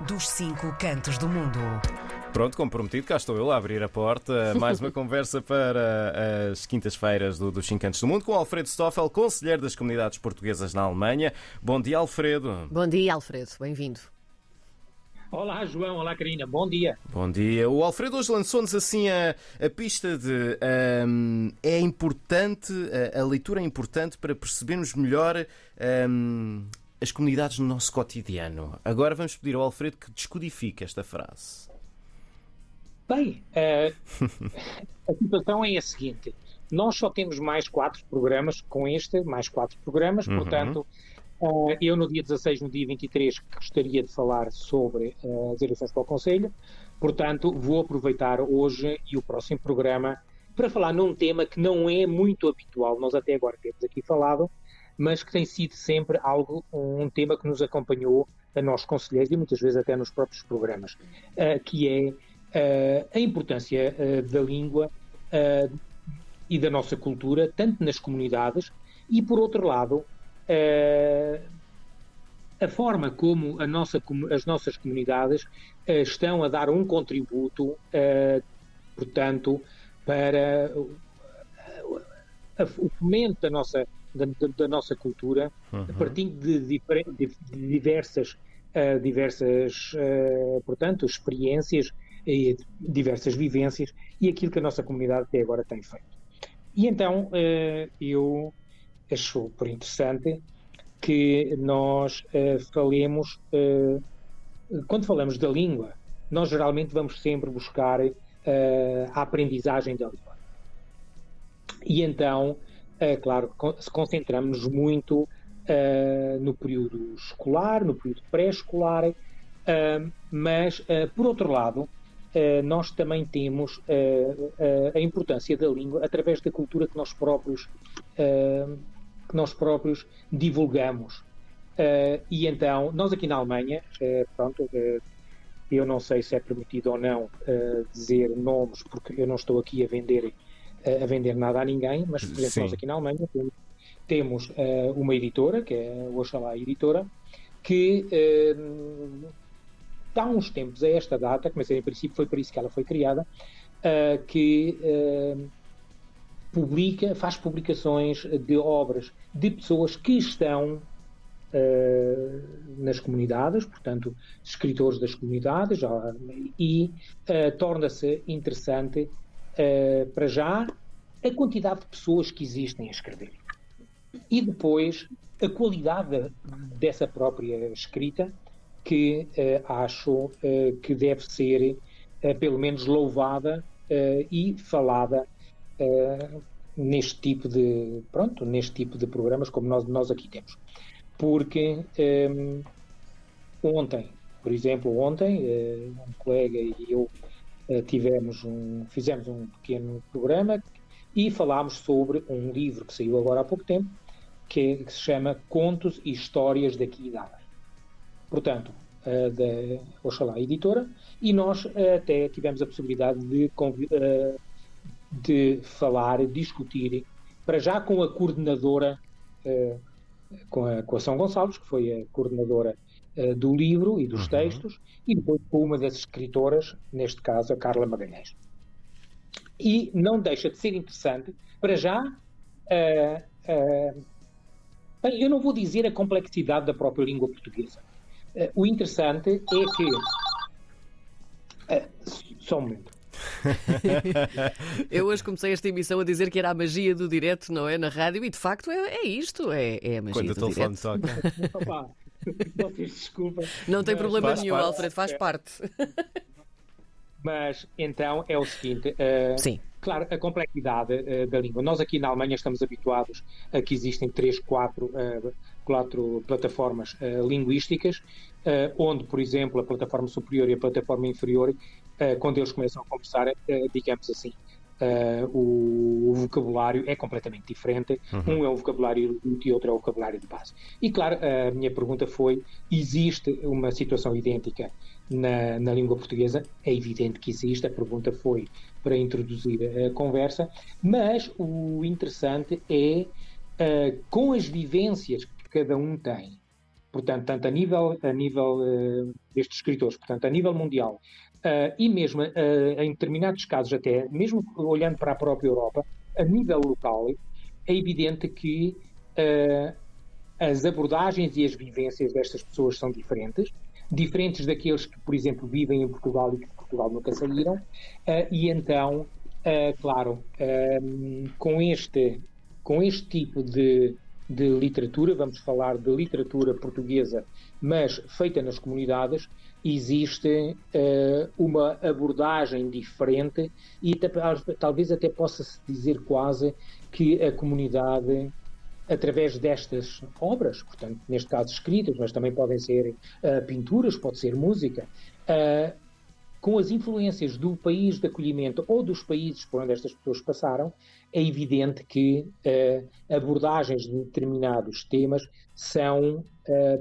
dos cinco cantos do mundo. Pronto, comprometido, cá estou eu a abrir a porta. Mais uma conversa para as quintas-feiras do, dos Cinco Cantos do Mundo com Alfredo Stoffel, conselheiro das comunidades portuguesas na Alemanha. Bom dia, Alfredo. Bom dia, Alfredo. Bem-vindo. Olá, João. Olá, Karina. Bom dia. Bom dia. O Alfredo hoje lançou-nos assim a, a, pista de um, é importante, a, a, leitura é importante para percebermos melhor um, as comunidades no nosso cotidiano. Agora vamos pedir ao Alfredo que descodifique esta frase. Bem, uh, a situação é a seguinte: nós só temos mais quatro programas com este, mais quatro programas, uhum. portanto, uh, eu no dia 16, no dia 23, gostaria de falar sobre uh, as eleições para o Conselho, portanto, vou aproveitar hoje e o próximo programa para falar num tema que não é muito habitual, nós até agora temos aqui falado, mas que tem sido sempre algo, um tema que nos acompanhou a nós conselheiros e muitas vezes até nos próprios programas, que é uh, a importância uh, da língua uh, e da nossa cultura, tanto nas comunidades, e por outro lado, a forma como nossa, as nossas comunidades estão a dar um contributo, portanto, para o fomento da nossa, da, da nossa cultura, uhum. partindo de, de, de diversas, diversas portanto, experiências e diversas vivências e aquilo que a nossa comunidade até agora tem feito. E então eh, eu acho por interessante que nós falemos, quando falamos da língua, nós geralmente vamos sempre buscar a aprendizagem da língua. E então, claro, se concentramos muito no período escolar, no período pré-escolar, mas, por outro lado, Uh, nós também temos uh, uh, a importância da língua através da cultura que nós próprios, que nós próprios divulgamos. e então, nós aqui na Alemanha, pronto, eu não sei se é permitido ou não dizer nomes, porque eu não estou aqui a vender, a vender nada a ninguém, mas, por exemplo, Sim. nós aqui na Alemanha temos, temos uma editora, que é a Oxalá Editora, que há uns tempos, a esta data, mas em princípio foi por isso que ela foi criada, uh, que uh, publica, faz publicações de obras de pessoas que estão uh, nas comunidades, portanto, escritores das comunidades, e torna-se interessante, para já, a quantidade de pessoas que existem a escrever. E depois, a qualidade dessa própria escrita que uh, acho uh, que deve ser, uh, pelo menos, louvada e falada neste tipo de pronto neste tipo de programas como nós nós aqui temos porque um, ontem por exemplo ontem um colega e eu tivemos um fizemos um pequeno programa e falámos sobre um livro que saiu agora há pouco tempo que, que se chama Contos e Histórias daqui e da portanto, uh, da Oxalá Editora, e nós uh, até tivemos a possibilidade de, uh, de falar, discutir, para já com a coordenadora, com, a, com a São Gonçalves, que foi a coordenadora do livro e dos uhum. textos, e depois com uma das escritoras, neste caso a Carla Magalhães. E não deixa de ser interessante, para já, bem, eu não vou dizer a complexidade da própria língua portuguesa, Uh, o interessante é que. Uh, só um momento. Eu hoje comecei esta emissão a dizer que era a magia do direto, não é? Na rádio, e de facto é, é isto, é, é a magia Quando do direto. Quando o telefone toca. Opa, desculpa. Não tem problema nenhum, parte. Alfredo, faz parte. Mas então é o seguinte. Uh, Sim. Claro, a complexidade uh, da língua. Nós aqui na Alemanha estamos habituados a que existem três, quatro, uh, quatro plataformas uh, linguísticas, onde, por exemplo, a plataforma superior e a plataforma inferior, quando eles começam a conversar, digamos assim, Uh, o, o, vocabulário é completamente diferente. Uhum. Um é o vocabulário e outro é o vocabulário de base. E claro, a minha pergunta foi: existe uma situação idêntica na, na língua portuguesa? É evidente que existe. A pergunta foi para introduzir a conversa, mas o interessante é uh, com as vivências que cada um tem portanto, tanto a nível, a nível uh, destes escritores, portanto, a nível mundial, uh, e mesmo uh, em determinados casos até, mesmo olhando para a própria Europa, a nível local, é evidente que as abordagens e as vivências destas pessoas são diferentes, diferentes daqueles que, por exemplo, vivem em Portugal e que de Portugal nunca saíram, e então, claro, com este com este tipo de, de literatura, vamos falar de literatura portuguesa, mas feita nas comunidades, existe uh, uma abordagem diferente e talvez até possa-se dizer quase que a comunidade, através destas obras, portanto, neste caso escritas, mas também podem ser uh, pinturas, pode ser música, uh, com as influências do país de acolhimento ou dos países por onde estas pessoas passaram, é evidente que uh, abordagens de determinados temas são,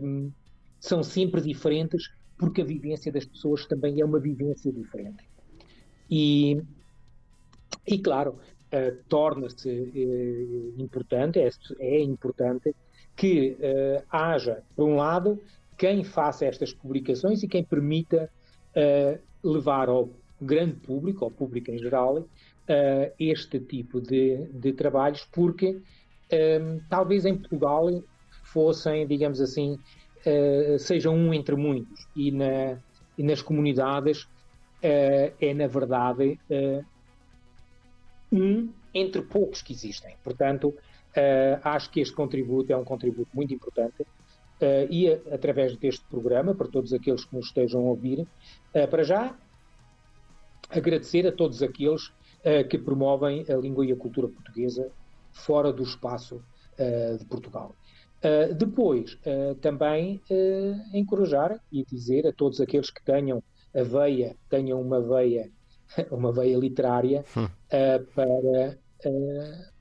um, são sempre diferentes, porque a vivência das pessoas também é uma vivência diferente. E, e claro, uh, torna-se uh, importante, é, é, importante que haja, por um lado, quem faça estas publicações e quem permita levar ao grande público, ao público em geral, uh, este tipo de, de trabalhos, porque um, ehm, talvez em Portugal fossem, digamos assim, uh, sejam um entre muitos, e, na, e nas comunidades uh, é, na verdade, um entre poucos que existem. Portanto, acho que este contributo é um contributo muito importante uh, e a, através deste programa, para todos aqueles que nos estejam a ouvir, uh, para já agradecer a todos aqueles uh, que promovem a língua e a cultura portuguesa fora do espaço de Portugal. depois, também encorajar e dizer a todos aqueles que tenham a veia, tenham uma veia, uma veia literária hum. para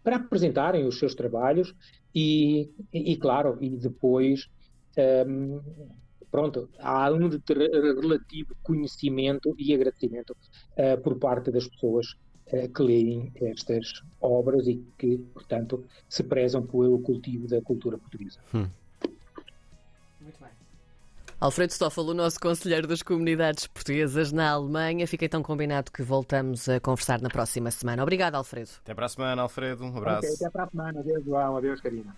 para apresentarem os seus trabalhos e, e, claro, e depois um, pronto, há um relativo conhecimento e agradecimento uh, por parte das pessoas uh, que leem estas obras e que, portanto, se prezam pelo cultivo da cultura portuguesa. Hum. Muito bem. Alfredo Stoffel, o nosso conselheiro das comunidades portuguesas na Alemanha. Fica então combinado que voltamos a conversar na próxima semana. Obrigado, Alfredo. Até para a semana, Alfredo. Um abraço. Okay, até para a semana. Adeus, João. Adeus, Karina.